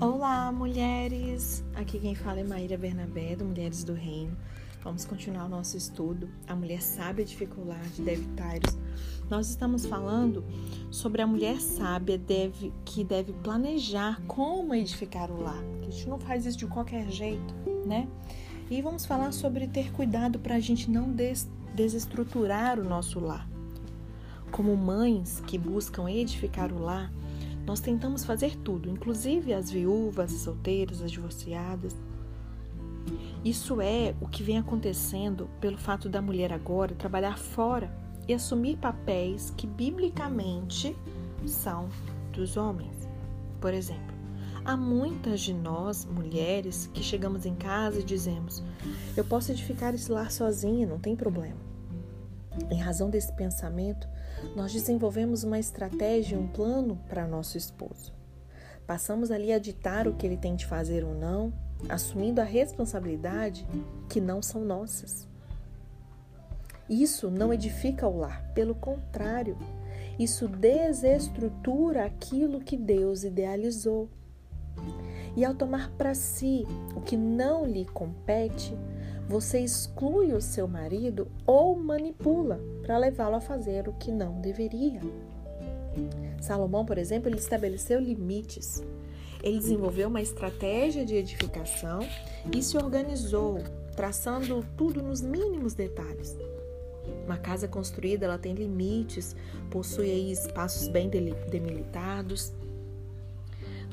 Olá, mulheres! Aqui quem fala é Maíra Bernabé, do Mulheres do Reino. Vamos continuar o nosso estudo. A mulher sábia dificuldade Deve Tyrus. Nós estamos falando sobre a mulher sábia deve, que deve planejar como edificar o lar. A gente não faz isso de qualquer jeito, né? E vamos falar sobre ter cuidado para a gente não des desestruturar o nosso lar. Como mães que buscam edificar o lar, nós tentamos fazer tudo, inclusive as viúvas, as solteiras, as divorciadas. Isso é o que vem acontecendo pelo fato da mulher agora trabalhar fora e assumir papéis que biblicamente são dos homens. Por exemplo, Há muitas de nós, mulheres, que chegamos em casa e dizemos: Eu posso edificar esse lar sozinha, não tem problema. Em razão desse pensamento, nós desenvolvemos uma estratégia, um plano para nosso esposo. Passamos ali a ditar o que ele tem de fazer ou não, assumindo a responsabilidade que não são nossas. Isso não edifica o lar, pelo contrário, isso desestrutura aquilo que Deus idealizou. E ao tomar para si o que não lhe compete, você exclui o seu marido ou manipula para levá-lo a fazer o que não deveria. Salomão, por exemplo, ele estabeleceu limites. Ele desenvolveu uma estratégia de edificação e se organizou, traçando tudo nos mínimos detalhes. Uma casa construída, ela tem limites, possui espaços bem delimitados,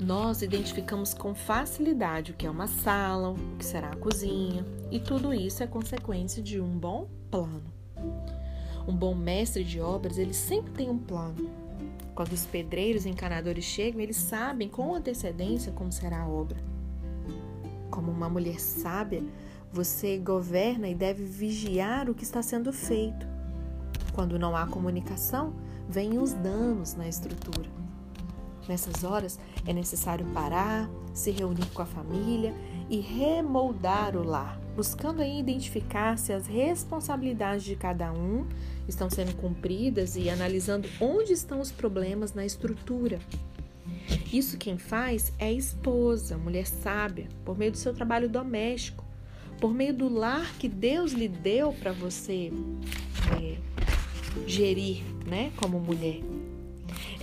nós identificamos com facilidade o que é uma sala, o que será a cozinha, e tudo isso é consequência de um bom plano. Um bom mestre de obras, ele sempre tem um plano. Quando os pedreiros e encanadores chegam, eles sabem com antecedência como será a obra. Como uma mulher sábia, você governa e deve vigiar o que está sendo feito. Quando não há comunicação, vêm os danos na estrutura. Nessas horas é necessário parar, se reunir com a família e remoldar o lar, buscando aí identificar se as responsabilidades de cada um estão sendo cumpridas e analisando onde estão os problemas na estrutura. Isso quem faz é a esposa, mulher sábia, por meio do seu trabalho doméstico, por meio do lar que Deus lhe deu para você é, gerir, né, como mulher.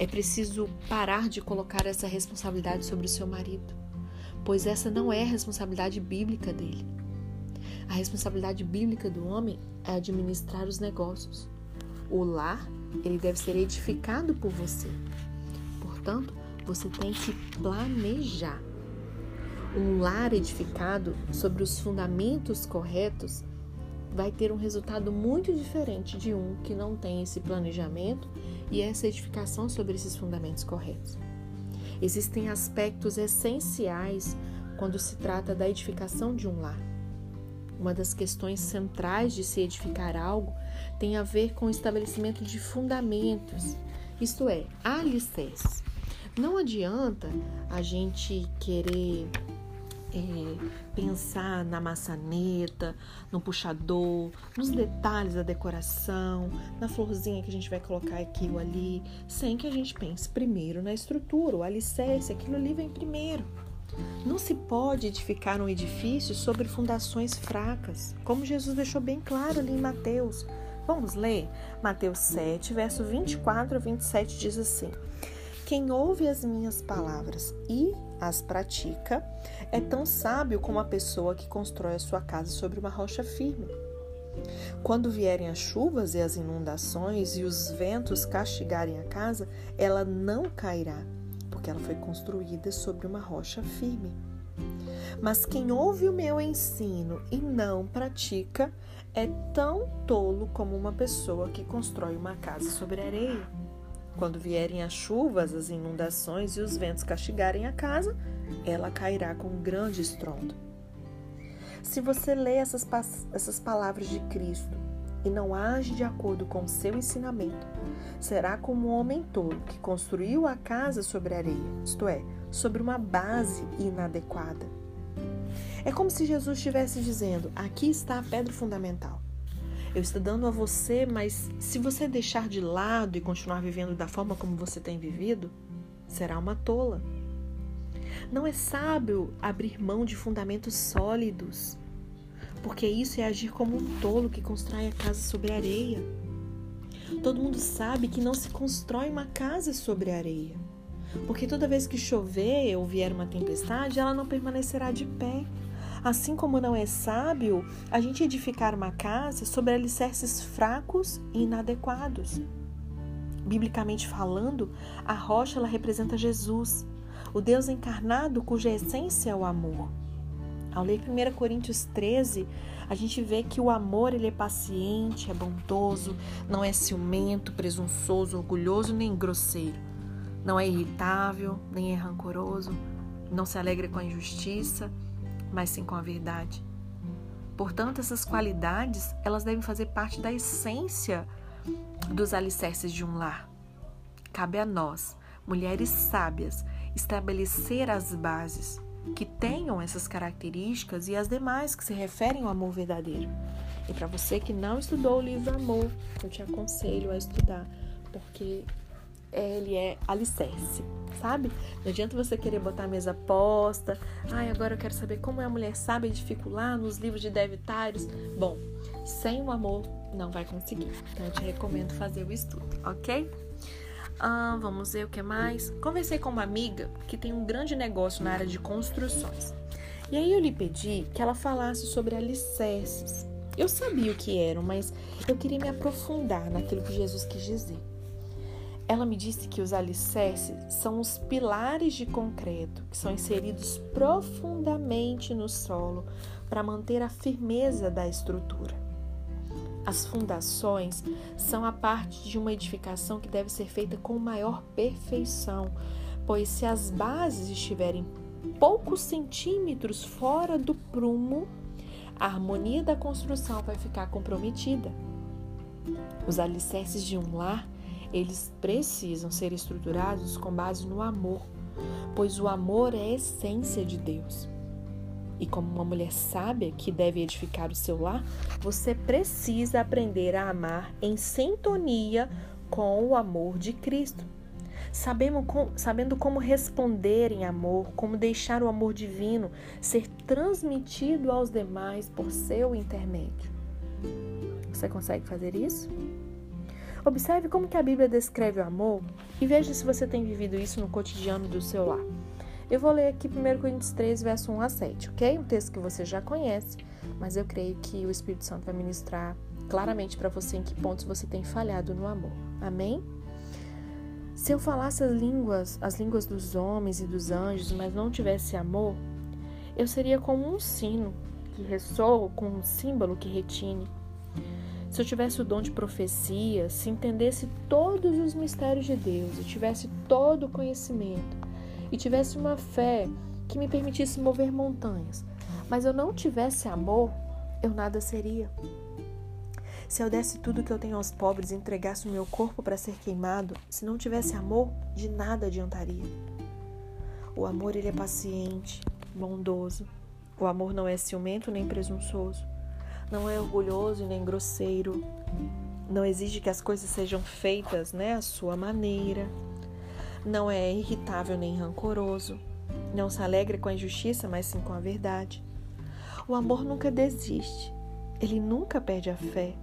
É preciso parar de colocar essa responsabilidade sobre o seu marido, pois essa não é a responsabilidade bíblica dele. A responsabilidade bíblica do homem é administrar os negócios. O lar, ele deve ser edificado por você. Portanto, você tem que planejar. Um lar edificado sobre os fundamentos corretos vai ter um resultado muito diferente de um que não tem esse planejamento e essa edificação sobre esses fundamentos corretos. Existem aspectos essenciais quando se trata da edificação de um lar. Uma das questões centrais de se edificar algo tem a ver com o estabelecimento de fundamentos, isto é, alicerces. Não adianta a gente querer é, pensar na maçaneta, no puxador, nos detalhes da decoração, na florzinha que a gente vai colocar aqui ou ali, sem que a gente pense primeiro na estrutura, o alicerce, aquilo ali vem primeiro. Não se pode edificar um edifício sobre fundações fracas, como Jesus deixou bem claro ali em Mateus. Vamos ler? Mateus 7, verso 24 a 27 diz assim: Quem ouve as minhas palavras e as pratica, é tão sábio como a pessoa que constrói a sua casa sobre uma rocha firme. Quando vierem as chuvas e as inundações e os ventos castigarem a casa, ela não cairá, porque ela foi construída sobre uma rocha firme. Mas quem ouve o meu ensino e não pratica é tão tolo como uma pessoa que constrói uma casa sobre areia. Quando vierem as chuvas, as inundações e os ventos castigarem a casa, ela cairá com um grande estrondo. Se você lê essas, essas palavras de Cristo e não age de acordo com o seu ensinamento, será como um homem tolo que construiu a casa sobre areia, isto é, sobre uma base inadequada. É como se Jesus estivesse dizendo: aqui está a pedra fundamental. Eu estou dando a você, mas se você deixar de lado e continuar vivendo da forma como você tem vivido, será uma tola. Não é sábio abrir mão de fundamentos sólidos, porque isso é agir como um tolo que constrói a casa sobre areia. Todo mundo sabe que não se constrói uma casa sobre areia, porque toda vez que chover ou vier uma tempestade, ela não permanecerá de pé. Assim como não é sábio a gente edificar uma casa sobre alicerces fracos e inadequados. Biblicamente falando, a rocha ela representa Jesus, o Deus encarnado cuja essência é o amor. Ao ler 1 Coríntios 13, a gente vê que o amor ele é paciente, é bondoso, não é ciumento, presunçoso, orgulhoso nem grosseiro. Não é irritável, nem é rancoroso, não se alegra com a injustiça, mas sim com a verdade. Portanto, essas qualidades, elas devem fazer parte da essência dos alicerces de um lar. Cabe a nós, mulheres sábias, estabelecer as bases que tenham essas características e as demais que se referem ao amor verdadeiro. E para você que não estudou o livro Amor, eu te aconselho a estudar, porque ele é alicerce, sabe? Não adianta você querer botar a mesa posta. Ai, agora eu quero saber como é a mulher sabe edificar nos livros de Devitários. Bom, sem o amor não vai conseguir. Então eu te recomendo fazer o estudo, ok? Ah, vamos ver o que mais. Conversei com uma amiga que tem um grande negócio na área de construções. E aí eu lhe pedi que ela falasse sobre alicerces. Eu sabia o que eram, mas eu queria me aprofundar naquilo que Jesus quis dizer. Ela me disse que os alicerces são os pilares de concreto que são inseridos profundamente no solo para manter a firmeza da estrutura. As fundações são a parte de uma edificação que deve ser feita com maior perfeição, pois se as bases estiverem poucos centímetros fora do prumo, a harmonia da construção vai ficar comprometida. Os alicerces de um lar eles precisam ser estruturados com base no amor, pois o amor é a essência de Deus. E como uma mulher sábia que deve edificar o seu lar, você precisa aprender a amar em sintonia com o amor de Cristo. sabendo como responder em amor, como deixar o amor divino ser transmitido aos demais por seu intermédio. Você consegue fazer isso? Observe como que a Bíblia descreve o amor e veja se você tem vivido isso no cotidiano do seu lar. Eu vou ler aqui 1 Coríntios 3, verso 1 a 7, ok? Um texto que você já conhece, mas eu creio que o Espírito Santo vai ministrar claramente para você em que pontos você tem falhado no amor. Amém? Se eu falasse as línguas, as línguas dos homens e dos anjos, mas não tivesse amor, eu seria como um sino que ressoa com um símbolo que retine. Se eu tivesse o dom de profecia, se entendesse todos os mistérios de Deus, e tivesse todo o conhecimento, e tivesse uma fé que me permitisse mover montanhas, mas eu não tivesse amor, eu nada seria. Se eu desse tudo que eu tenho aos pobres e entregasse o meu corpo para ser queimado, se não tivesse amor, de nada adiantaria. O amor ele é paciente, bondoso. O amor não é ciumento nem presunçoso não é orgulhoso e nem grosseiro, não exige que as coisas sejam feitas né, à sua maneira, não é irritável nem rancoroso, não se alegra com a injustiça, mas sim com a verdade. O amor nunca desiste, ele nunca perde a fé,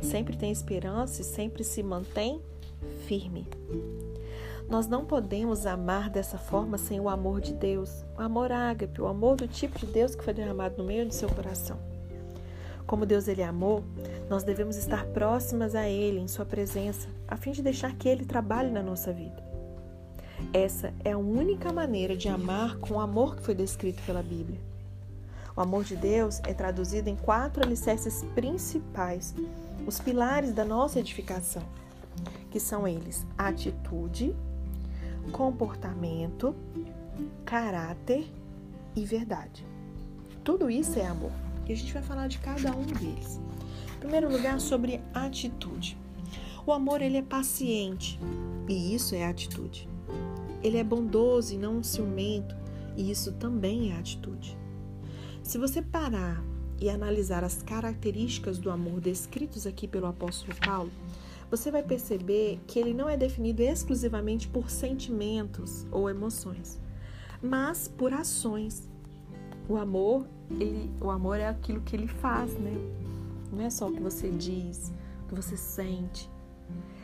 sempre tem esperança e sempre se mantém firme. Nós não podemos amar dessa forma sem o amor de Deus, o amor ágape, o amor do tipo de Deus que foi derramado no meio do seu coração. Como Deus ele amou, nós devemos estar próximas a Ele, em Sua presença, a fim de deixar que Ele trabalhe na nossa vida. Essa é a única maneira de amar com o amor que foi descrito pela Bíblia. O amor de Deus é traduzido em quatro alicerces principais, os pilares da nossa edificação, que são eles: atitude, comportamento, caráter e verdade. Tudo isso é amor e a gente vai falar de cada um deles. Em primeiro lugar, sobre atitude. O amor ele é paciente e isso é atitude. Ele é bondoso e não ciumento e isso também é atitude. Se você parar e analisar as características do amor descritos aqui pelo apóstolo Paulo, você vai perceber que ele não é definido exclusivamente por sentimentos ou emoções, mas por ações. O amor, ele, o amor é aquilo que ele faz, né? Não é só o que você diz, o que você sente.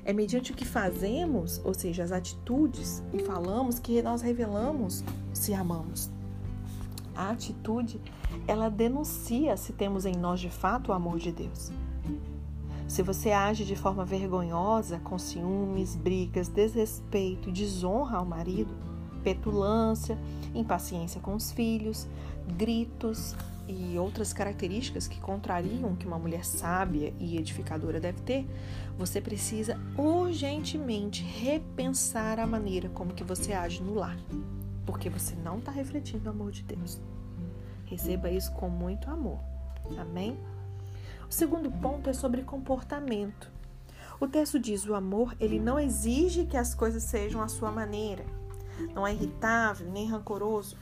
É mediante o que fazemos, ou seja, as atitudes e falamos, que nós revelamos se amamos. A atitude, ela denuncia se temos em nós de fato o amor de Deus. Se você age de forma vergonhosa, com ciúmes, brigas, desrespeito desonra ao marido, petulância, impaciência com os filhos, gritos e outras características que contrariam que uma mulher sábia e edificadora deve ter, você precisa urgentemente repensar a maneira como que você age no lar, porque você não está refletindo o amor de Deus. Receba isso com muito amor. Amém? O segundo ponto é sobre comportamento. O texto diz: o amor ele não exige que as coisas sejam à sua maneira, não é irritável nem rancoroso.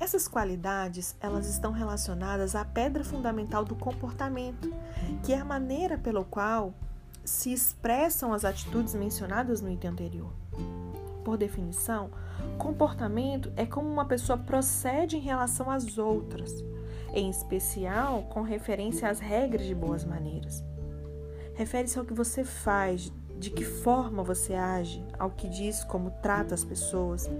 Essas qualidades elas estão relacionadas à pedra fundamental do comportamento, que é a maneira pelo qual se expressam as atitudes mencionadas no item anterior. Por definição, comportamento é como uma pessoa procede em relação às outras em especial com referência às regras de boas maneiras. Refere-se ao que você faz, de que forma você age, ao que diz, como trata as pessoas.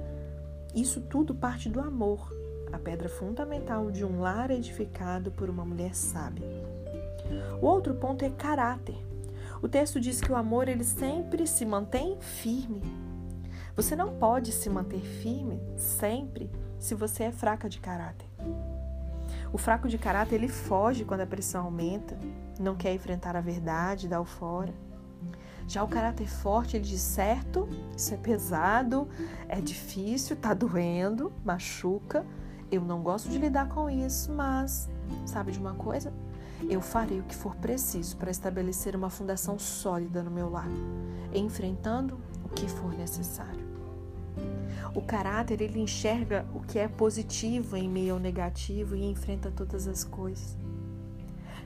Isso tudo parte do amor, a pedra fundamental de um lar edificado por uma mulher sábia. O outro ponto é caráter. O texto diz que o amor ele sempre se mantém firme. Você não pode se manter firme sempre se você é fraca de caráter. O fraco de caráter ele foge quando a pressão aumenta, não quer enfrentar a verdade, dá o fora. Já o caráter forte, ele diz certo, isso é pesado, é difícil, tá doendo, machuca. Eu não gosto de lidar com isso, mas sabe de uma coisa? Eu farei o que for preciso para estabelecer uma fundação sólida no meu lar, enfrentando o que for necessário. O caráter, ele enxerga o que é positivo em meio ao negativo e enfrenta todas as coisas.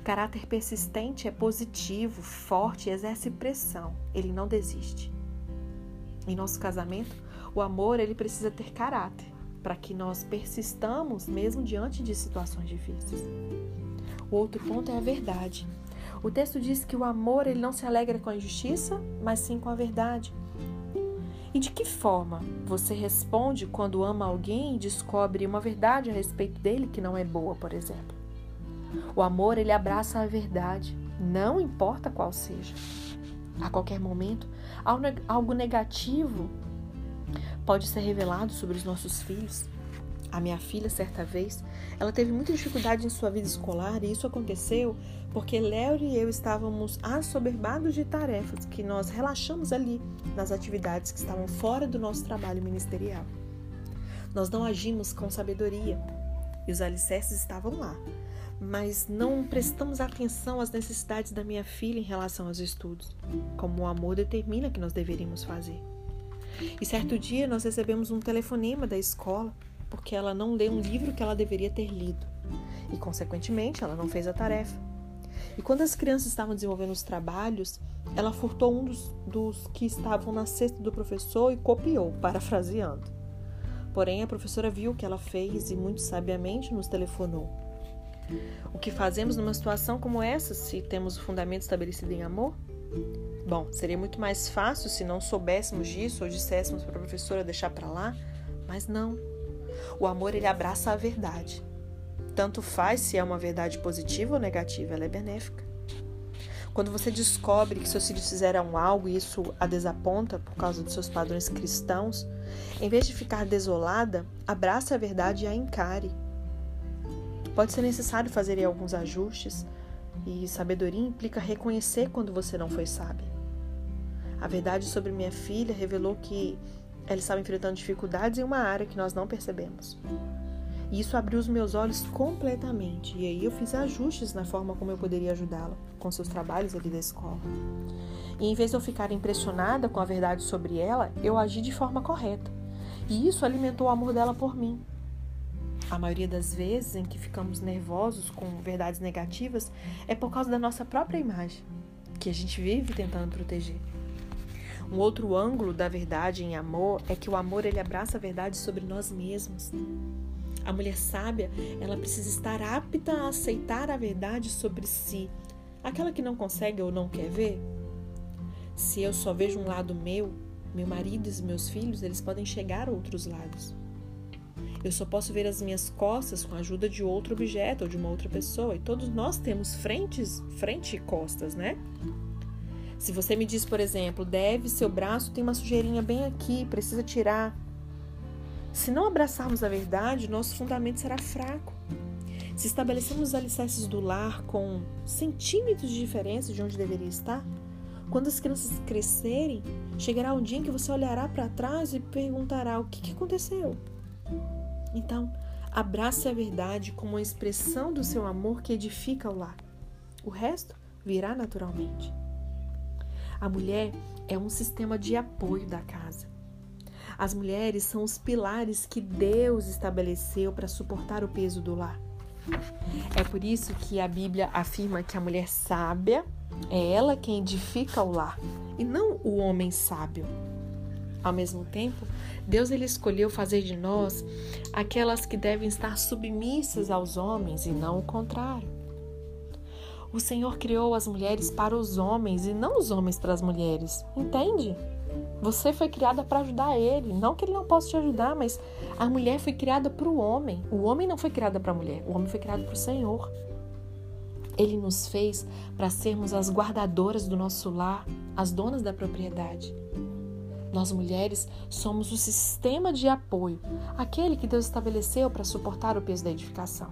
Caráter persistente é positivo, forte, exerce pressão, ele não desiste. Em nosso casamento, o amor ele precisa ter caráter para que nós persistamos mesmo diante de situações difíceis. O outro ponto é a verdade. O texto diz que o amor ele não se alegra com a injustiça, mas sim com a verdade. E de que forma você responde quando ama alguém e descobre uma verdade a respeito dele que não é boa, por exemplo? O amor, ele abraça a verdade, não importa qual seja. A qualquer momento, algo negativo pode ser revelado sobre os nossos filhos. A minha filha, certa vez, ela teve muita dificuldade em sua vida escolar e isso aconteceu porque Léo e eu estávamos assoberbados de tarefas que nós relaxamos ali nas atividades que estavam fora do nosso trabalho ministerial. Nós não agimos com sabedoria e os alicerces estavam lá, mas não prestamos atenção às necessidades da minha filha em relação aos estudos, como o amor determina que nós deveríamos fazer. E certo dia nós recebemos um telefonema da escola porque ela não leu um livro que ela deveria ter lido e, consequentemente, ela não fez a tarefa. E quando as crianças estavam desenvolvendo os trabalhos, ela furtou um dos, dos que estavam na cesta do professor e copiou, parafraseando. Porém, a professora viu o que ela fez e muito sabiamente nos telefonou. O que fazemos numa situação como essa, se temos o fundamento estabelecido em amor? Bom, seria muito mais fácil se não soubéssemos disso ou disséssemos para a professora deixar para lá, mas não. O amor ele abraça a verdade. Tanto faz se é uma verdade positiva ou negativa, ela é benéfica. Quando você descobre que seus filhos fizeram algo e isso a desaponta por causa dos seus padrões cristãos, em vez de ficar desolada, abrace a verdade e a encare. Pode ser necessário fazer alguns ajustes, e sabedoria implica reconhecer quando você não foi sábia. A verdade sobre minha filha revelou que ela estava enfrentando dificuldades em uma área que nós não percebemos. E isso abriu os meus olhos completamente. E aí eu fiz ajustes na forma como eu poderia ajudá-la com seus trabalhos ali da escola. E em vez de eu ficar impressionada com a verdade sobre ela, eu agi de forma correta. E isso alimentou o amor dela por mim. A maioria das vezes em que ficamos nervosos com verdades negativas é por causa da nossa própria imagem, que a gente vive tentando proteger. Um outro ângulo da verdade em amor é que o amor ele abraça a verdade sobre nós mesmos. A mulher sábia, ela precisa estar apta a aceitar a verdade sobre si. Aquela que não consegue ou não quer ver. Se eu só vejo um lado meu, meu marido e meus filhos, eles podem chegar a outros lados. Eu só posso ver as minhas costas com a ajuda de outro objeto ou de uma outra pessoa. E todos nós temos frentes, frente e costas, né? Se você me diz, por exemplo, deve, seu braço tem uma sujeirinha bem aqui, precisa tirar. Se não abraçarmos a verdade, nosso fundamento será fraco. Se estabelecemos os alicerces do lar com centímetros de diferença de onde deveria estar, quando as crianças crescerem, chegará um dia em que você olhará para trás e perguntará o que, que aconteceu. Então, abrace a verdade como uma expressão do seu amor que edifica o lar. O resto virá naturalmente. A mulher é um sistema de apoio da casa. As mulheres são os pilares que Deus estabeleceu para suportar o peso do lar. É por isso que a Bíblia afirma que a mulher sábia é ela quem edifica o lar e não o homem sábio. Ao mesmo tempo, Deus ele escolheu fazer de nós aquelas que devem estar submissas aos homens e não o contrário. O Senhor criou as mulheres para os homens e não os homens para as mulheres. Entende? Você foi criada para ajudar ele. Não que ele não possa te ajudar, mas a mulher foi criada para o homem. O homem não foi criado para a mulher. O homem foi criado para o Senhor. Ele nos fez para sermos as guardadoras do nosso lar, as donas da propriedade. Nós mulheres somos o sistema de apoio, aquele que Deus estabeleceu para suportar o peso da edificação.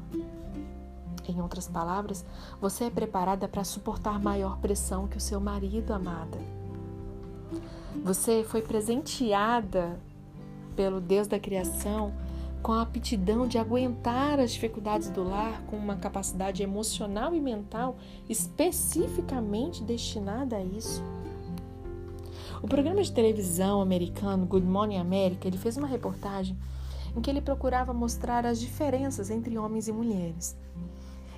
Em outras palavras, você é preparada para suportar maior pressão que o seu marido, amada. Você foi presenteada pelo Deus da criação com a aptidão de aguentar as dificuldades do lar, com uma capacidade emocional e mental especificamente destinada a isso. O programa de televisão americano Good Morning America, ele fez uma reportagem em que ele procurava mostrar as diferenças entre homens e mulheres.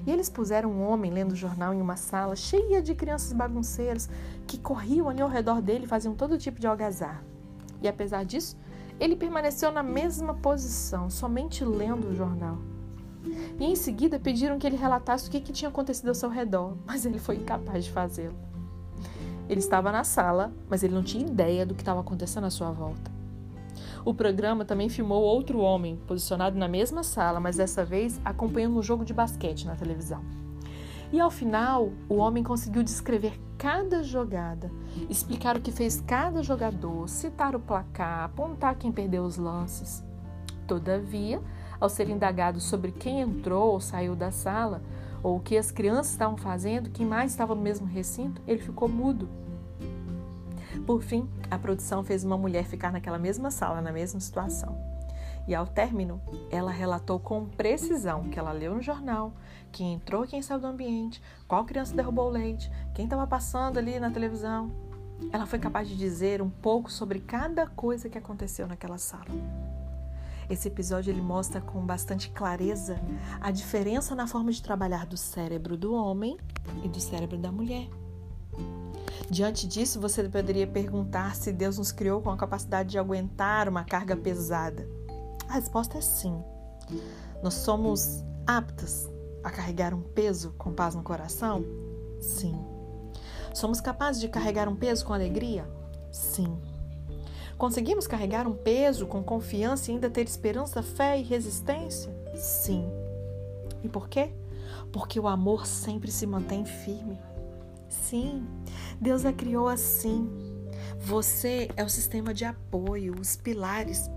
E eles puseram um homem lendo jornal em uma sala cheia de crianças bagunceiras que corriam ali ao redor dele e faziam todo tipo de algazarra. E apesar disso, ele permaneceu na mesma posição, somente lendo o jornal. E em seguida pediram que ele relatasse o que, que tinha acontecido ao seu redor, mas ele foi incapaz de fazê-lo. Ele estava na sala, mas ele não tinha ideia do que estava acontecendo à sua volta. O programa também filmou outro homem, posicionado na mesma sala, mas dessa vez acompanhando um jogo de basquete na televisão. E ao final, o homem conseguiu descrever cada jogada, explicar o que fez cada jogador, citar o placar, apontar quem perdeu os lances. Todavia, ao ser indagado sobre quem entrou ou saiu da sala, ou o que as crianças estavam fazendo, quem mais estava no mesmo recinto, ele ficou mudo por fim, a produção fez uma mulher ficar naquela mesma sala, na mesma situação. E ao término, ela relatou com precisão que ela leu no jornal, quem entrou quem saiu do ambiente, qual criança derrubou o leite, quem estava passando ali na televisão. Ela foi capaz de dizer um pouco sobre cada coisa que aconteceu naquela sala. Esse episódio ele mostra com bastante clareza a diferença na forma de trabalhar do cérebro do homem e do cérebro da mulher. Diante disso, você poderia perguntar se Deus nos criou com a capacidade de aguentar uma carga pesada. A resposta é sim. Nós somos aptas a carregar um peso com paz no coração? Sim. Somos capazes de carregar um peso com alegria? Sim. Conseguimos carregar um peso com confiança e ainda ter esperança, fé e resistência? Sim. E por quê? Porque o amor sempre se mantém firme. Sim, Deus a criou assim. Você é o sistema de apoio, os pilares.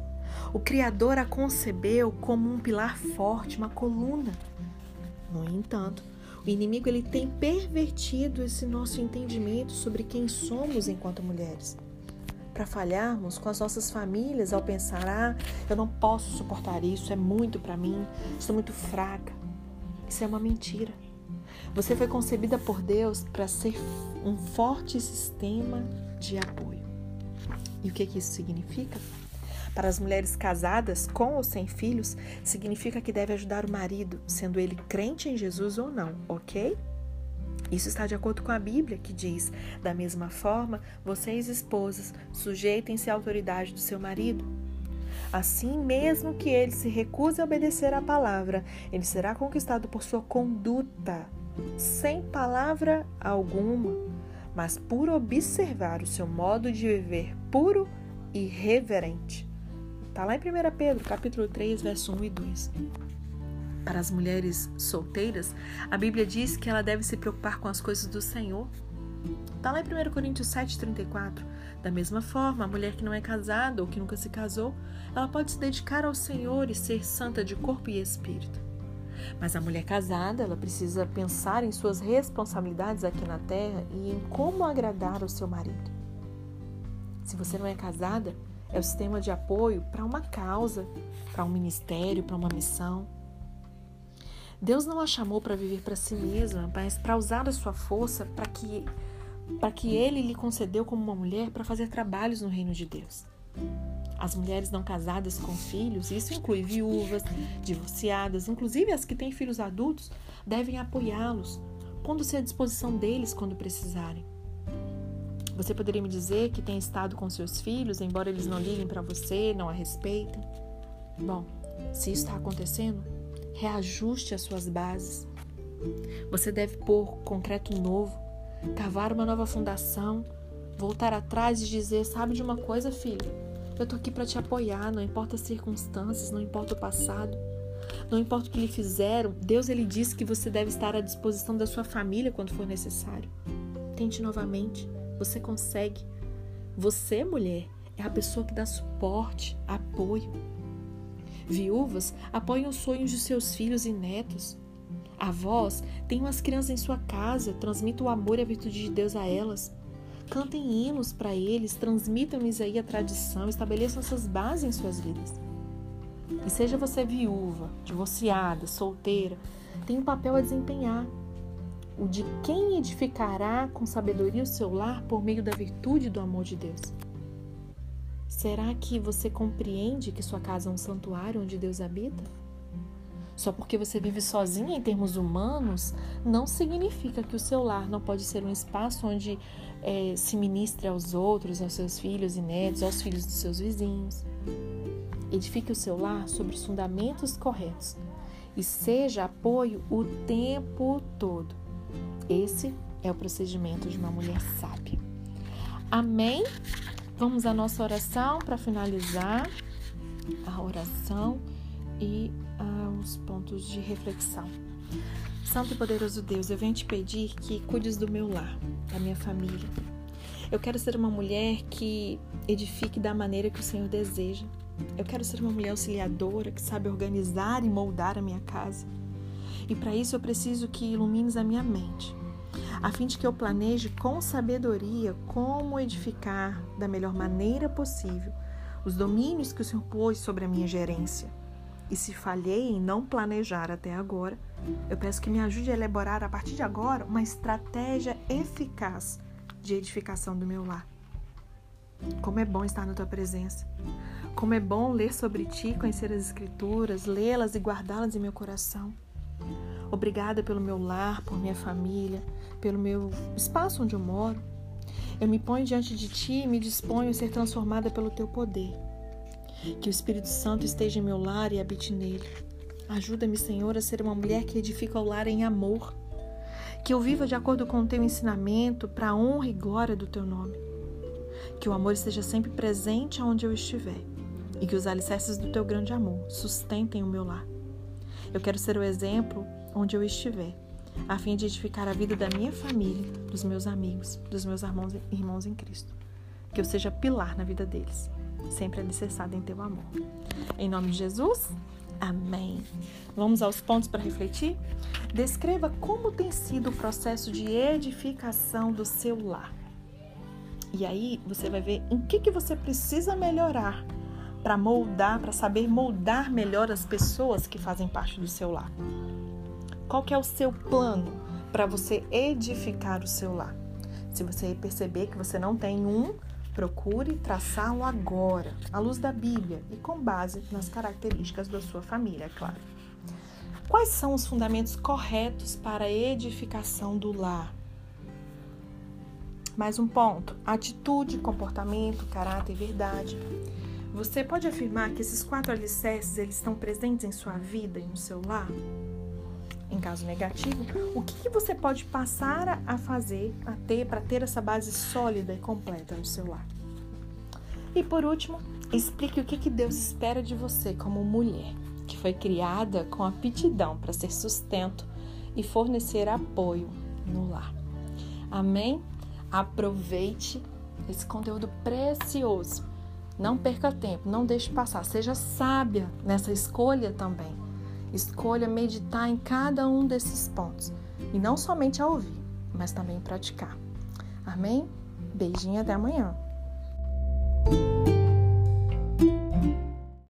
O Criador a concebeu como um pilar forte, uma coluna. No entanto, o inimigo ele tem pervertido esse nosso entendimento sobre quem somos enquanto mulheres. Para falharmos com as nossas famílias ao pensar: ah, eu não posso suportar isso, é muito para mim, estou muito fraca. Isso é uma mentira. Você foi concebida por Deus para ser um forte sistema de apoio. E o que, que isso significa? Para as mulheres casadas, com ou sem filhos, significa que deve ajudar o marido, sendo ele crente em Jesus ou não, ok? Isso está de acordo com a Bíblia, que diz: da mesma forma, vocês, esposas, sujeitem-se à autoridade do seu marido. Assim, mesmo que ele se recuse a obedecer à palavra, ele será conquistado por sua conduta, sem palavra alguma, mas por observar o seu modo de viver puro e reverente. Está lá em 1 Pedro, capítulo 3, verso 1 e 2. Para as mulheres solteiras, a Bíblia diz que ela deve se preocupar com as coisas do Senhor. Está lá em 1 Coríntios 7,34. Da mesma forma, a mulher que não é casada ou que nunca se casou, ela pode se dedicar ao Senhor e ser santa de corpo e espírito. Mas a mulher casada, ela precisa pensar em suas responsabilidades aqui na terra e em como agradar o seu marido. Se você não é casada, é o sistema de apoio para uma causa, para um ministério, para uma missão. Deus não a chamou para viver para si mesma, mas para usar a sua força para que para que ele lhe concedeu como uma mulher para fazer trabalhos no reino de Deus. As mulheres não casadas com filhos, isso inclui viúvas, divorciadas, inclusive as que têm filhos adultos, devem apoiá-los, pondo-se à disposição deles quando precisarem. Você poderia me dizer que tem estado com seus filhos, embora eles não liguem para você, não a respeitem? Bom, se isso está acontecendo, reajuste as suas bases. Você deve pôr concreto novo, cavar uma nova fundação, voltar atrás e dizer: Sabe de uma coisa, filho? Eu tô aqui para te apoiar, não importa as circunstâncias, não importa o passado. Não importa o que lhe fizeram, Deus ele disse que você deve estar à disposição da sua família quando for necessário. Tente novamente, você consegue. Você, mulher, é a pessoa que dá suporte, apoio. Viúvas apoiam os sonhos de seus filhos e netos. Avós tenham as crianças em sua casa, transmitam o amor e a virtude de Deus a elas. Cantem hinos para eles, transmitam-lhes aí a tradição, estabeleçam essas bases em suas vidas. E seja você viúva, divorciada, solteira, tem um papel a desempenhar. O de quem edificará com sabedoria o seu lar por meio da virtude do amor de Deus. Será que você compreende que sua casa é um santuário onde Deus habita? Só porque você vive sozinha em termos humanos, não significa que o seu lar não pode ser um espaço onde é, se ministre aos outros, aos seus filhos e netos, aos filhos dos seus vizinhos. Edifique o seu lar sobre os fundamentos corretos e seja apoio o tempo todo. Esse é o procedimento de uma mulher sábia. Amém? Vamos à nossa oração para finalizar a oração e aos pontos de reflexão. Santo e poderoso Deus, eu venho te pedir que cuides do meu lar, da minha família. Eu quero ser uma mulher que edifique da maneira que o Senhor deseja. Eu quero ser uma mulher auxiliadora que sabe organizar e moldar a minha casa. E para isso eu preciso que ilumines a minha mente a fim de que eu planeje com sabedoria como edificar da melhor maneira possível os domínios que o Senhor pôs sobre a minha gerência. E se falhei em não planejar até agora, eu peço que me ajude a elaborar a partir de agora uma estratégia eficaz de edificação do meu lar. Como é bom estar na tua presença. Como é bom ler sobre ti, conhecer as escrituras, lê-las e guardá-las em meu coração. Obrigada pelo meu lar, por minha família, pelo meu espaço onde eu moro. Eu me ponho diante de ti e me disponho a ser transformada pelo teu poder. Que o Espírito Santo esteja em meu lar e habite nele. Ajuda-me, Senhor, a ser uma mulher que edifica o lar em amor. Que eu viva de acordo com o teu ensinamento, para a honra e glória do teu nome. Que o amor esteja sempre presente aonde eu estiver. E que os alicerces do teu grande amor sustentem o meu lar. Eu quero ser o exemplo onde eu estiver, a fim de edificar a vida da minha família, dos meus amigos, dos meus irmãos, em Cristo. Que eu seja pilar na vida deles, sempre alicerçado em teu amor. Em nome de Jesus, amém. Vamos aos pontos para refletir? Descreva como tem sido o processo de edificação do seu lar. E aí você vai ver em que, que você precisa melhorar para moldar, para saber moldar melhor as pessoas que fazem parte do seu lar. Qual que é o seu plano para você edificar o seu lar? Se você perceber que você não tem um, procure traçá-lo agora, à luz da Bíblia e com base nas características da sua família, é claro. Quais são os fundamentos corretos para a edificação do lar? Mais um ponto: atitude, comportamento, caráter e verdade. Você pode afirmar que esses quatro alicerces eles estão presentes em sua vida e no seu lar? Em caso negativo, o que, que você pode passar a fazer, a ter, para ter essa base sólida e completa no seu lar? E por último, explique o que, que Deus espera de você como mulher, que foi criada com aptidão para ser sustento e fornecer apoio no lar. Amém? Aproveite esse conteúdo precioso. Não perca tempo, não deixe passar. Seja sábia nessa escolha também. Escolha meditar em cada um desses pontos. E não somente a ouvir, mas também praticar. Amém? Beijinho até amanhã.